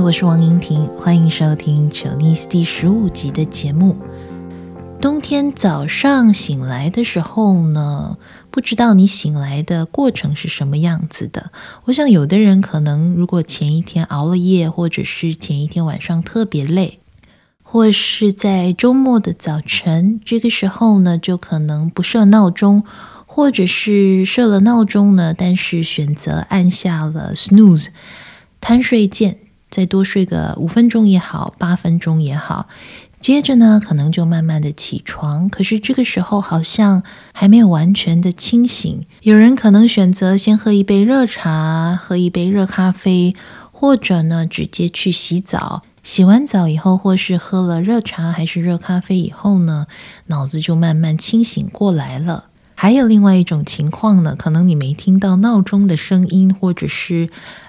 我是王莹婷，欢迎收听《丑妮斯》第十五集的节目。冬天早上醒来的时候呢，不知道你醒来的过程是什么样子的。我想有的人可能如果前一天熬了夜，或者是前一天晚上特别累，或是在周末的早晨，这个时候呢，就可能不设闹钟，或者是设了闹钟呢，但是选择按下了 snooze 贪睡键，再多睡个五分钟也好，八分钟也好。接着呢，可能就慢慢的起床，可是这个时候好像还没有完全的清醒。有人可能选择先喝一杯热茶，喝一杯热咖啡，或者呢，直接去洗澡。洗完澡以后，或是喝了热茶还是热咖啡以后呢，脑子就慢慢清醒过来了。还有另外一种情况呢，可能你没听到闹钟的声音，或者是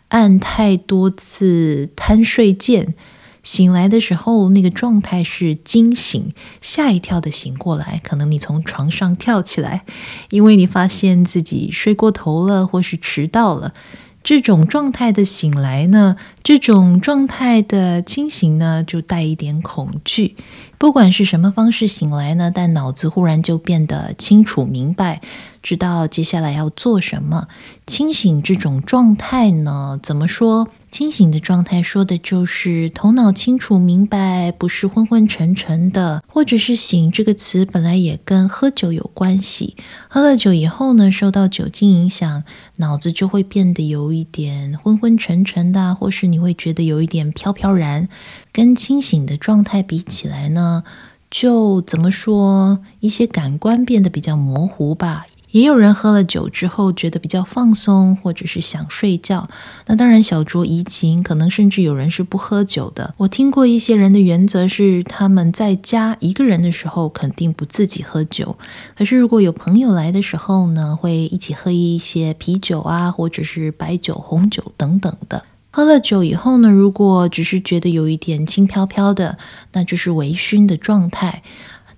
按太多次贪睡键。醒来的时候，那个状态是惊醒、吓一跳的醒过来。可能你从床上跳起来，因为你发现自己睡过头了，或是迟到了。这种状态的醒来呢，这种状态的清醒呢，就带一点恐惧。不管是什么方式醒来呢，但脑子忽然就变得清楚明白，知道接下来要做什么。清醒这种状态呢，怎么说？清醒的状态说的就是头脑清楚明白，不是昏昏沉沉的，或者是“醒”这个词本来也跟喝酒有关系。喝了酒以后呢，受到酒精影响，脑子就会变得有一点昏昏沉沉的，或是你会觉得有一点飘飘然。跟清醒的状态比起来呢，就怎么说，一些感官变得比较模糊吧。也有人喝了酒之后觉得比较放松，或者是想睡觉。那当然小酌怡情，可能甚至有人是不喝酒的。我听过一些人的原则是，他们在家一个人的时候肯定不自己喝酒，可是如果有朋友来的时候呢，会一起喝一些啤酒啊，或者是白酒、红酒等等的。喝了酒以后呢，如果只是觉得有一点轻飘飘的，那就是微醺的状态。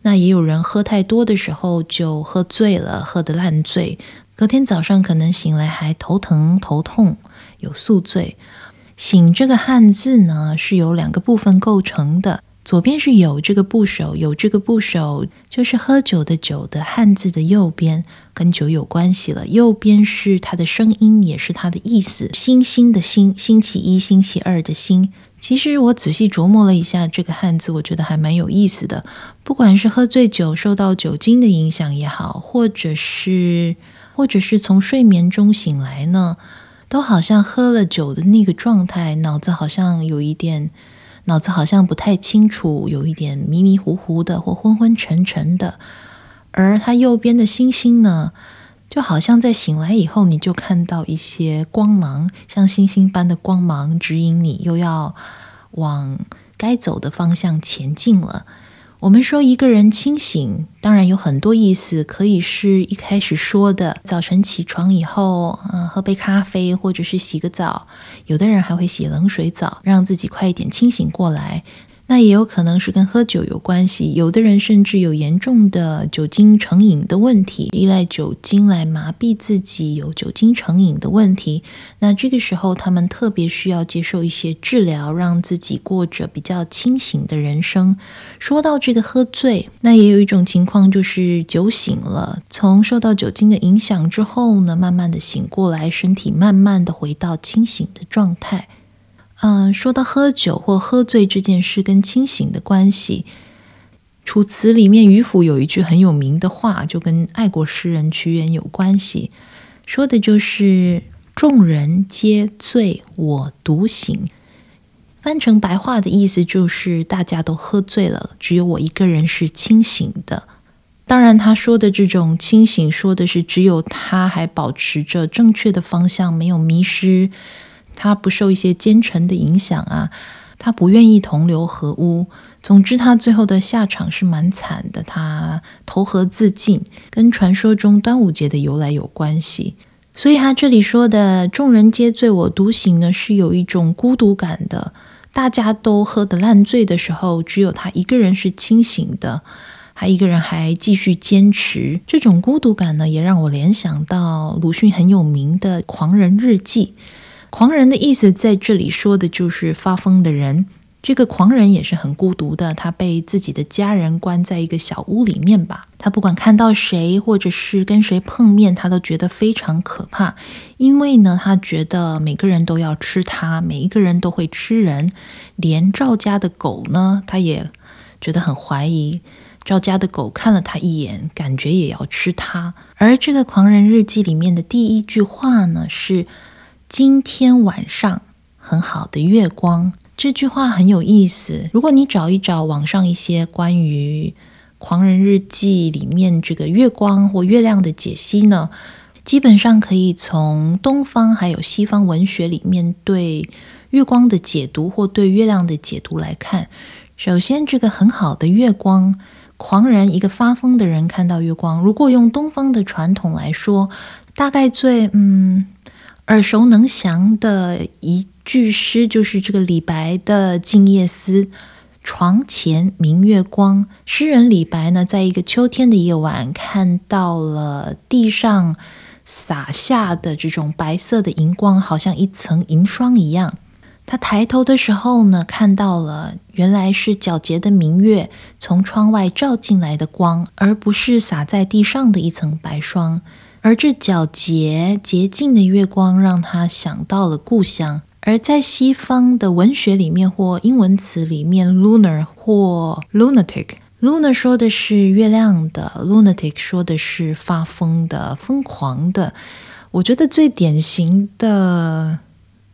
那也有人喝太多的时候就喝醉了，喝得烂醉，隔天早上可能醒来还头疼头痛，有宿醉。醒这个汉字呢，是由两个部分构成的，左边是有这个部首，有这个部首就是喝酒的酒的汉字的右边，跟酒有关系了。右边是它的声音，也是它的意思，星星的星，星期一、星期二的星。其实我仔细琢磨了一下这个汉字，我觉得还蛮有意思的。不管是喝醉酒受到酒精的影响也好，或者是或者是从睡眠中醒来呢，都好像喝了酒的那个状态，脑子好像有一点，脑子好像不太清楚，有一点迷迷糊糊的或昏昏沉沉的。而它右边的星星呢，就好像在醒来以后，你就看到一些光芒，像星星般的光芒指引你，又要往该走的方向前进了。我们说一个人清醒，当然有很多意思，可以是一开始说的，早晨起床以后，嗯，喝杯咖啡，或者是洗个澡，有的人还会洗冷水澡，让自己快一点清醒过来。那也有可能是跟喝酒有关系，有的人甚至有严重的酒精成瘾的问题，依赖酒精来麻痹自己，有酒精成瘾的问题。那这个时候，他们特别需要接受一些治疗，让自己过着比较清醒的人生。说到这个喝醉，那也有一种情况就是酒醒了，从受到酒精的影响之后呢，慢慢的醒过来，身体慢慢的回到清醒的状态。嗯，说到喝酒或喝醉这件事跟清醒的关系，《楚辞》里面渔父有一句很有名的话，就跟爱国诗人屈原有关系，说的就是“众人皆醉，我独醒”。翻成白话的意思就是大家都喝醉了，只有我一个人是清醒的。当然，他说的这种清醒，说的是只有他还保持着正确的方向，没有迷失。他不受一些奸臣的影响啊，他不愿意同流合污。总之，他最后的下场是蛮惨的，他投河自尽，跟传说中端午节的由来有关系。所以他这里说的“众人皆醉，我独醒”呢，是有一种孤独感的。大家都喝得烂醉的时候，只有他一个人是清醒的，还一个人还继续坚持。这种孤独感呢，也让我联想到鲁迅很有名的《狂人日记》。狂人的意思在这里说的就是发疯的人。这个狂人也是很孤独的，他被自己的家人关在一个小屋里面吧。他不管看到谁，或者是跟谁碰面，他都觉得非常可怕，因为呢，他觉得每个人都要吃他，每一个人都会吃人，连赵家的狗呢，他也觉得很怀疑。赵家的狗看了他一眼，感觉也要吃他。而这个狂人日记里面的第一句话呢，是“今天晚上很好的月光”。这句话很有意思。如果你找一找网上一些关于《狂人日记》里面这个月光或月亮的解析呢，基本上可以从东方还有西方文学里面对月光的解读或对月亮的解读来看。首先，这个很好的月光，狂人一个发疯的人看到月光，如果用东方的传统来说，大概最嗯耳熟能详的一。句诗就是这个李白的《静夜思》，床前明月光。诗人李白呢，在一个秋天的夜晚，看到了地上洒下的这种白色的银光，好像一层银霜一样。他抬头的时候呢，看到了原来是皎洁的明月从窗外照进来的光，而不是洒在地上的一层白霜。而这皎洁洁净的月光，让他想到了故乡。而在西方的文学里面或英文词里面，lunar 或 lunatic，lunar 说的是月亮的，lunatic 说的是发疯的、疯狂的。我觉得最典型的。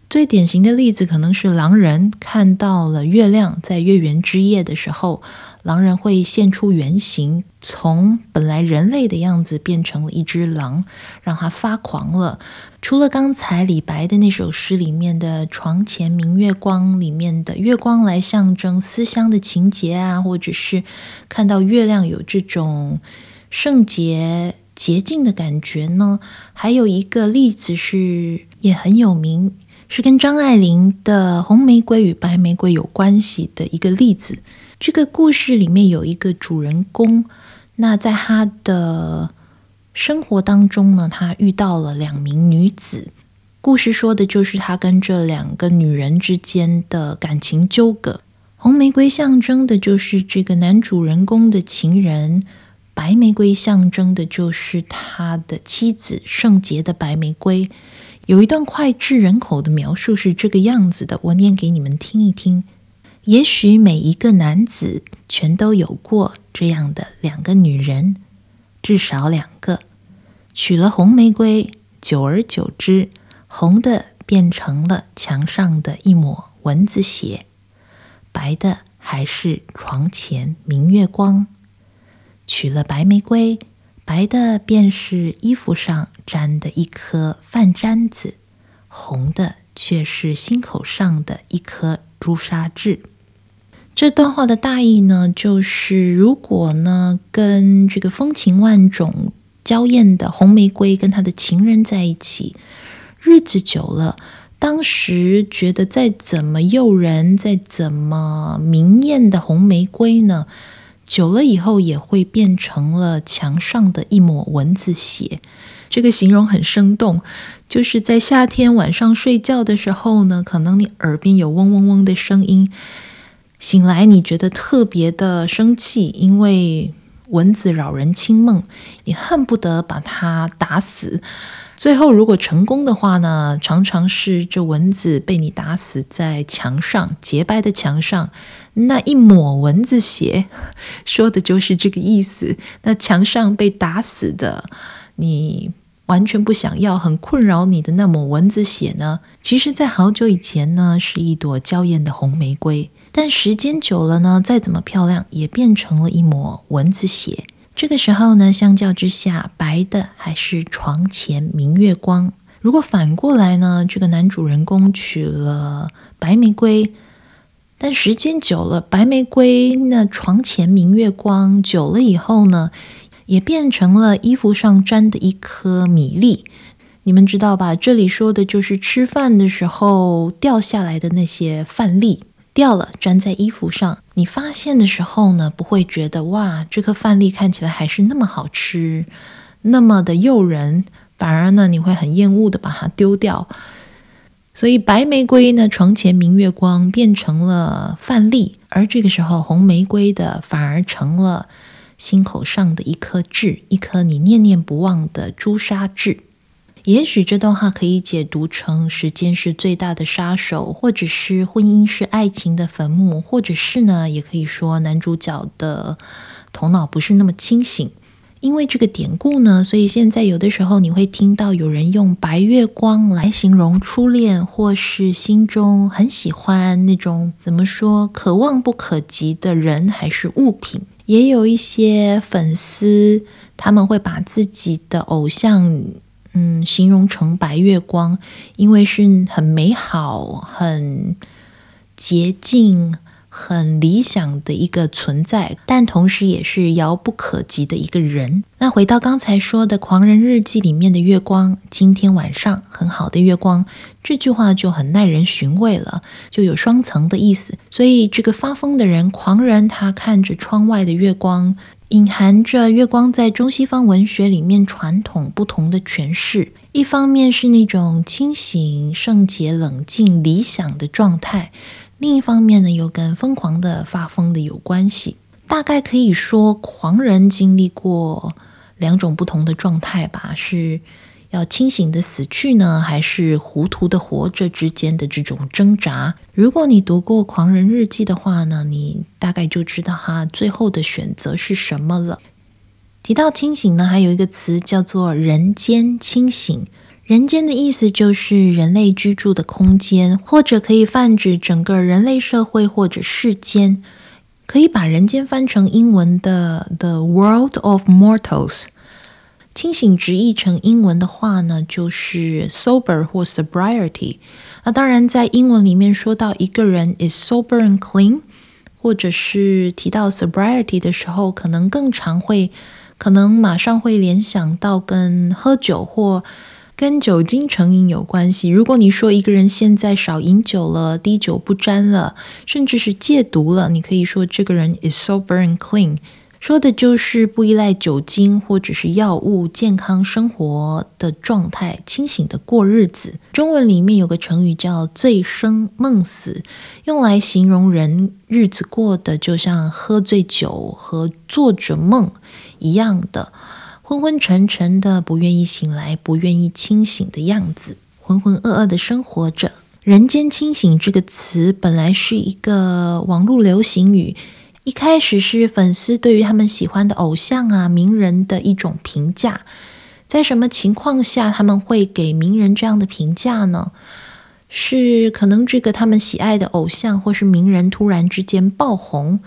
最典型的例子可能是狼人看到了月亮，在月圆之夜的时候，狼人会现出原形，从本来人类的样子变成了一只狼，让他发狂了。除了刚才李白的那首诗里面的“床前明月光”里面的月光来象征思乡的情节啊，或者是看到月亮有这种圣洁洁净的感觉呢，还有一个例子是也很有名。是跟张爱玲的《红玫瑰与白玫瑰》有关系的一个例子。这个故事里面有一个主人公，那在他的生活当中呢，他遇到了两名女子。故事说的就是他跟这两个女人之间的感情纠葛。红玫瑰象征的就是这个男主人公的情人，白玫瑰象征的就是他的妻子，圣洁的白玫瑰。有一段脍炙人口的描述是这个样子的，我念给你们听一听。也许每一个男子全都有过这样的两个女人，至少两个。娶了红玫瑰，久而久之，红的变成了墙上的一抹蚊子血，白的还是床前明月光。娶了白玫瑰。白的便是衣服上沾的一颗饭粘子，红的却是心口上的一颗朱砂痣。这段话的大意呢，就是如果呢跟这个风情万种、娇艳的红玫瑰跟他的情人在一起，日子久了，当时觉得再怎么诱人、再怎么明艳的红玫瑰呢，久了以后也会变成了墙上的一抹蚊子血，这个形容很生动。就是在夏天晚上睡觉的时候呢，可能你耳边有嗡嗡嗡的声音，醒来你觉得特别的生气，因为蚊子扰人清梦，你恨不得把它打死。最后，如果成功的话呢，常常是这蚊子被你打死在墙上，洁白的墙上，那一抹蚊子血，说的就是这个意思。那墙上被打死的，你完全不想要，很困扰你的那抹蚊子血呢，其实，在好久以前呢，是一朵娇艳的红玫瑰，但时间久了呢，再怎么漂亮，也变成了一抹蚊子血。这个时候呢，相较之下，白的还是床前明月光。如果反过来呢，这个男主人公娶了白玫瑰，但时间久了，白玫瑰那床前明月光久了以后呢，也变成了衣服上沾的一颗米粒。你们知道吧？这里说的就是吃饭的时候掉下来的那些饭粒。掉了，粘在衣服上。你发现的时候呢，不会觉得哇，这颗饭粒看起来还是那么好吃，那么的诱人，反而呢，你会很厌恶的把它丢掉。所以白玫瑰呢，床前明月光变成了饭粒，而这个时候红玫瑰的反而成了心口上的一颗痣，一颗你念念不忘的朱砂痣。也许这段话可以解读成时间是最大的杀手，或者是婚姻是爱情的坟墓，或者是呢，也可以说男主角的头脑不是那么清醒。因为这个典故呢，所以现在有的时候你会听到有人用白月光来形容初恋，或是心中很喜欢那种怎么说，可望不可及的人还是物品。也有一些粉丝他们会把自己的偶像，嗯，形容成白月光，因为是很美好、很洁净。很理想的一个存在，但同时也是遥不可及的一个人。那回到刚才说的《狂人日记》里面的月光，今天晚上很好的月光，这句话就很耐人寻味了，就有双层的意思。所以这个发疯的人，狂人，他看着窗外的月光，隐含着月光在中西方文学里面传统不同的诠释。一方面是那种清醒、圣洁、冷静、理想的状态。另一方面呢，又跟疯狂的发疯的有关系。大概可以说，狂人经历过两种不同的状态吧：是要清醒的死去呢，还是糊涂的活着之间的这种挣扎？如果你读过《狂人日记》的话呢，你大概就知道他最后的选择是什么了。提到清醒呢，还有一个词叫做“人间清醒”。人间的意思就是人类居住的空间，或者可以泛指整个人类社会或者世间。可以把人间翻成英文的 “the world of mortals”。清醒直译成英文的话呢，就是 “sober” 或 “sobriety”。那当然，在英文里面说到一个人 is sober and clean，或者是提到 sobriety 的时候，可能更常会，可能马上会联想到跟喝酒或跟酒精成瘾有关系。如果你说一个人现在少饮酒了，滴酒不沾了，甚至是戒毒了，你可以说这个人 is sober and clean，说的就是不依赖酒精或者是药物，健康生活的状态，清醒的过日子。中文里面有个成语叫醉生梦死，用来形容人日子过得就像喝醉酒和做着梦一样的。昏昏沉沉的，不愿意醒来，不愿意清醒的样子，浑浑噩噩的生活着。人间清醒这个词本来是一个网络流行语，一开始是粉丝对于他们喜欢的偶像啊、名人的一种评价。在什么情况下他们会给名人这样的评价呢？是可能这个他们喜爱的偶像或是名人突然之间爆红。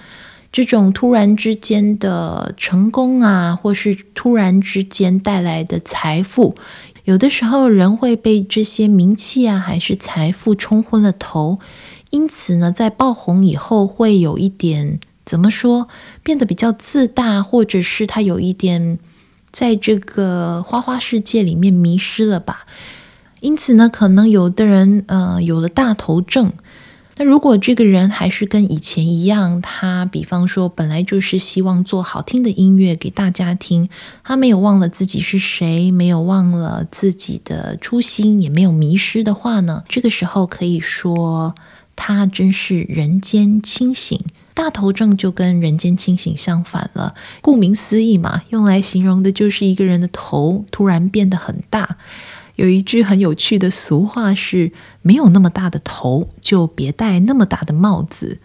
这种突然之间的成功啊，或是突然之间带来的财富，有的时候人会被这些名气啊，还是财富冲昏了头。因此呢，在爆红以后，会有一点怎么说，变得比较自大，或者是他有一点在这个花花世界里面迷失了吧。因此呢，可能有的人呃有了大头症。那如果这个人还是跟以前一样，他比方说本来就是希望做好听的音乐给大家听，他没有忘了自己是谁，没有忘了自己的初心，也没有迷失的话呢，这个时候可以说他真是人间清醒。大头症就跟人间清醒相反了，顾名思义嘛，用来形容的就是一个人的头突然变得很大。有一句很有趣的俗话是：没有那么大的头，就别戴那么大的帽子。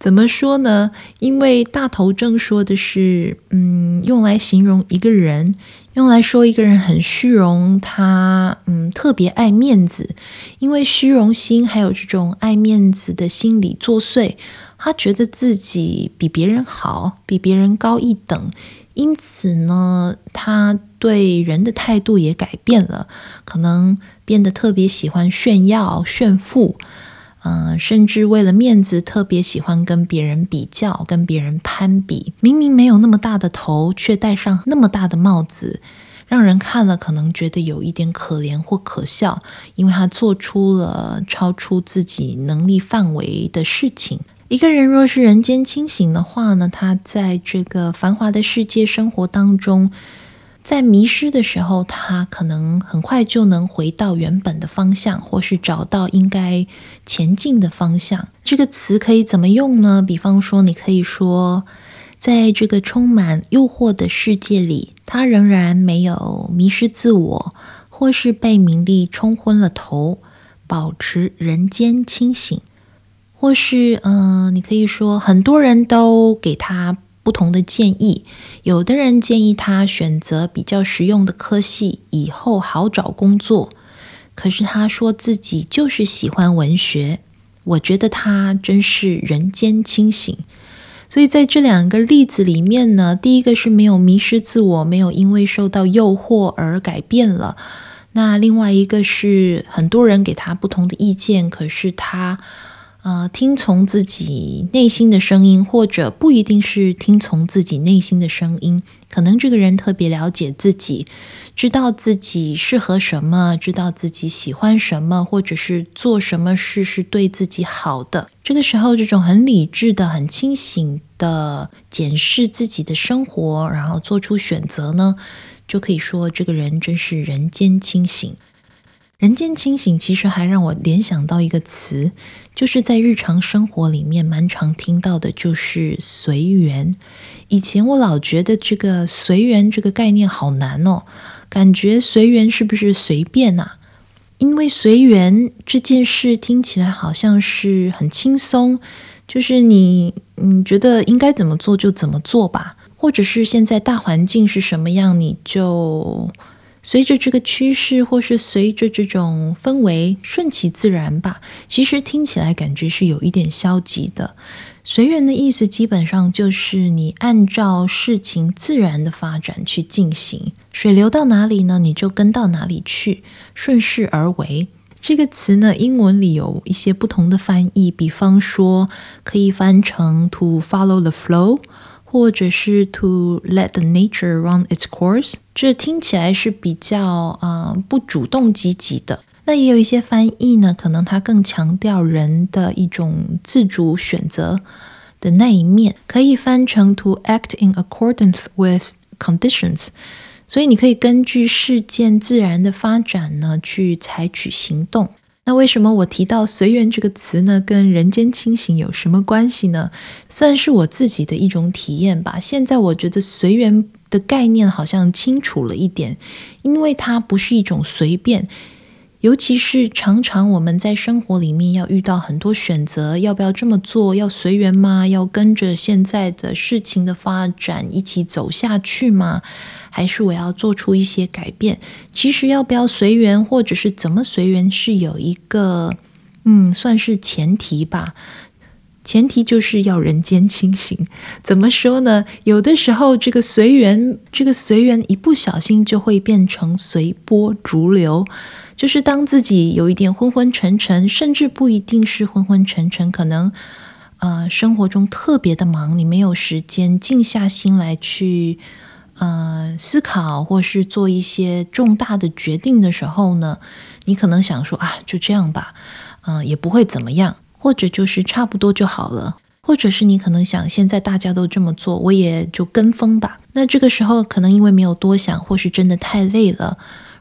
怎么说呢？因为大头症说的是，嗯，用来形容一个人，用来说一个人很虚荣，他嗯特别爱面子，因为虚荣心还有这种爱面子的心理作祟，他觉得自己比别人好，比别人高一等。因此呢，他对人的态度也改变了，可能变得特别喜欢炫耀、炫富，嗯、甚至为了面子特别喜欢跟别人比较、跟别人攀比。明明没有那么大的头，却戴上那么大的帽子，让人看了可能觉得有一点可怜或可笑，因为他做出了超出自己能力范围的事情。一个人若是人间清醒的话呢，他在这个繁华的世界生活当中，在迷失的时候，他可能很快就能回到原本的方向，或是找到应该前进的方向。这个词可以怎么用呢？比方说，你可以说，在这个充满诱惑的世界里，他仍然没有迷失自我，或是被名利冲昏了头，保持人间清醒。或是，嗯、你可以说，很多人都给他不同的建议。有的人建议他选择比较实用的科系，以后好找工作。可是他说自己就是喜欢文学。我觉得他真是人间清醒。所以在这两个例子里面呢，第一个是没有迷失自我，没有因为受到诱惑而改变了。那另外一个是很多人给他不同的意见，可是他。呃，听从自己内心的声音，或者不一定是听从自己内心的声音，可能这个人特别了解自己，知道自己适合什么，知道自己喜欢什么，或者是做什么事是对自己好的。这个时候，这种很理智的、很清醒的检视自己的生活，然后做出选择呢，就可以说这个人真是人间清醒。人间清醒，其实还让我联想到一个词，就是在日常生活里面蛮常听到的，就是随缘。以前我老觉得这个随缘这个概念好难哦，感觉随缘是不是随便呐？因为随缘这件事听起来好像是很轻松，就是你你觉得应该怎么做就怎么做吧，或者是现在大环境是什么样，你就。随着这个趋势，或是随着这种氛围，顺其自然吧。其实听起来感觉是有一点消极的。随缘的意思，基本上就是你按照事情自然的发展去进行，水流到哪里呢，你就跟到哪里去，顺势而为。这个词呢，英文里有一些不同的翻译，比方说可以翻成 “to follow the flow”。或者是 to let the nature run its course，这听起来是比较啊、呃、不主动积极的。那也有一些翻译呢，可能它更强调人的一种自主选择的那一面，可以翻成 to act in accordance with conditions。所以你可以根据事件自然的发展呢，去采取行动。那为什么我提到“随缘”这个词呢？跟人间清醒有什么关系呢？算是我自己的一种体验吧。现在我觉得“随缘”的概念好像清楚了一点，因为它不是一种随便。尤其是常常我们在生活里面要遇到很多选择，要不要这么做？要随缘吗？要跟着现在的事情的发展一起走下去吗？还是我要做出一些改变？其实要不要随缘，或者是怎么随缘，是有一个嗯，算是前提吧。前提就是要人间清醒。怎么说呢？有的时候这个随缘，这个随缘一不小心就会变成随波逐流。就是当自己有一点昏昏沉沉，甚至不一定是昏昏沉沉，可能呃生活中特别的忙，你没有时间静下心来去呃思考，或是做一些重大的决定的时候呢，你可能想说啊，就这样吧，嗯、也不会怎么样，或者就是差不多就好了，或者是你可能想现在大家都这么做，我也就跟风吧。那这个时候可能因为没有多想，或是真的太累了。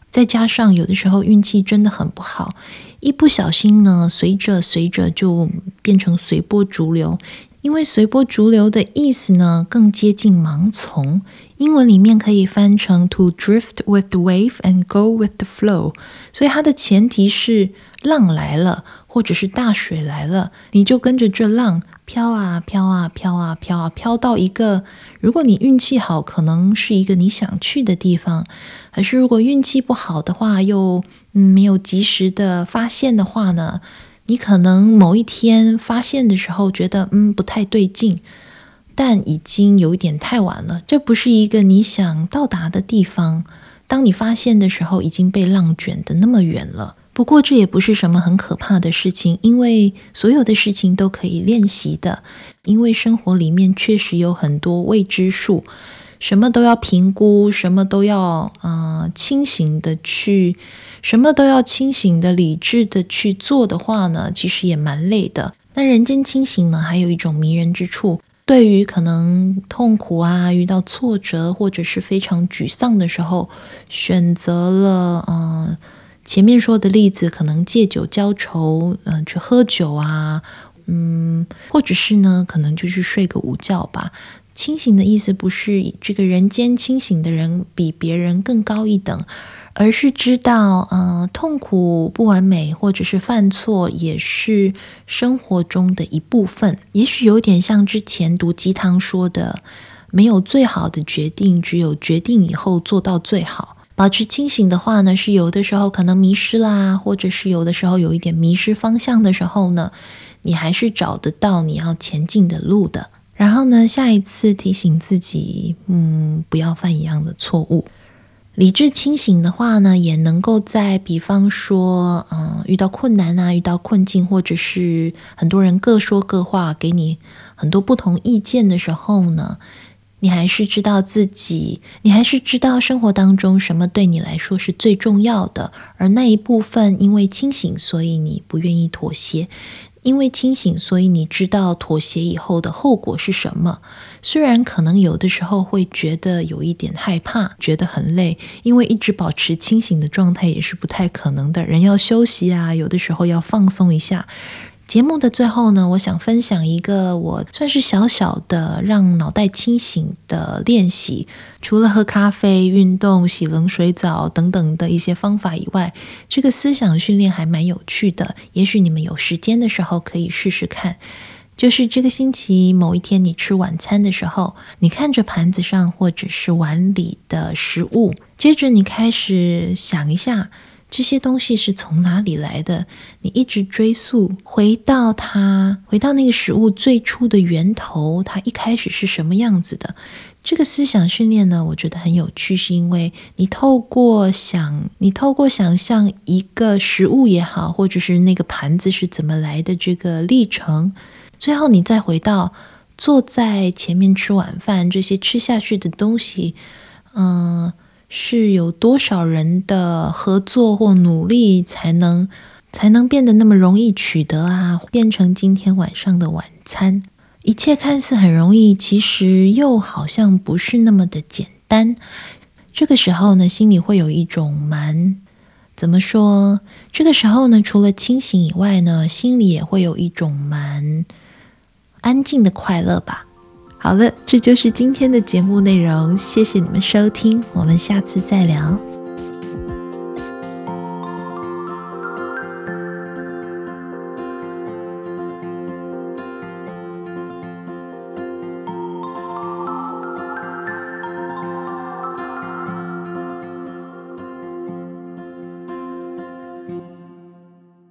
再加上有的时候运气真的很不好，一不小心呢，随着随着就变成随波逐流。因为随波逐流的意思呢，更接近盲从。英文里面可以翻成 to drift with the wave and go with the flow。所以它的前提是浪来了，或者是大水来了，你就跟着这浪。飘啊飘啊飘啊飘啊飘到一个，如果你运气好，可能是一个你想去的地方；可是如果运气不好的话，又嗯没有及时的发现的话呢，你可能某一天发现的时候觉得嗯不太对劲，但已经有一点太晚了，这不是一个你想到达的地方。当你发现的时候，已经被浪卷得那么远了。不过这也不是什么很可怕的事情，因为所有的事情都可以练习的。因为生活里面确实有很多未知数，什么都要评估，什么都要、呃、清醒的去，什么都要清醒的、理智的去做的话呢，其实也蛮累的。那人间清醒呢，还有一种迷人之处，对于可能痛苦啊、遇到挫折或者是非常沮丧的时候，选择了嗯、前面说的例子，可能借酒浇愁，嗯、去喝酒啊，嗯，或者是呢，可能就去睡个午觉吧。清醒的意思不是这个人间清醒的人比别人更高一等。而是知道，嗯、呃，痛苦、不完美，或者是犯错，也是生活中的一部分。也许有点像之前毒鸡汤说的，没有最好的决定，只有决定以后做到最好。保持清醒的话呢，是有的时候可能迷失啦，或者是有的时候有一点迷失方向的时候呢，你还是找得到你要前进的路的。然后呢，下一次提醒自己，嗯，不要犯一样的错误。理智清醒的话呢，也能够在比方说，嗯，遇到困难啊，遇到困境，或者是很多人各说各话，给你很多不同意见的时候呢，你还是知道自己，你还是知道生活当中什么对你来说是最重要的，而那一部分因为清醒，所以你不愿意妥协。因为清醒，所以你知道妥协以后的后果是什么。虽然可能有的时候会觉得有一点害怕，觉得很累，因为一直保持清醒的状态也是不太可能的。人要休息啊，有的时候要放松一下。节目的最后呢，我想分享一个我算是小小的让脑袋清醒的练习。除了喝咖啡、运动、洗冷水澡等等的一些方法以外，这个思想训练还蛮有趣的。也许你们有时间的时候可以试试看。就是这个星期某一天，你吃晚餐的时候，你看着盘子上或者是碗里的食物，接着你开始想一下。这些东西是从哪里来的？你一直追溯，回到它，回到那个食物最初的源头，它一开始是什么样子的？这个思想训练呢，我觉得很有趣，是因为你透过想，你透过想象一个食物也好，或者是那个盘子是怎么来的这个历程，最后你再回到坐在前面吃晚饭，这些吃下去的东西，嗯。是有多少人的合作或努力才能才能变得那么容易取得啊？变成今天晚上的晚餐，一切看似很容易，其实又好像不是那么的简单。这个时候呢，心里会有一种蛮怎么说？这个时候呢，除了清醒以外呢，心里也会有一种蛮安静的快乐吧。好了，这就是今天的节目内容。谢谢你们收听，我们下次再聊。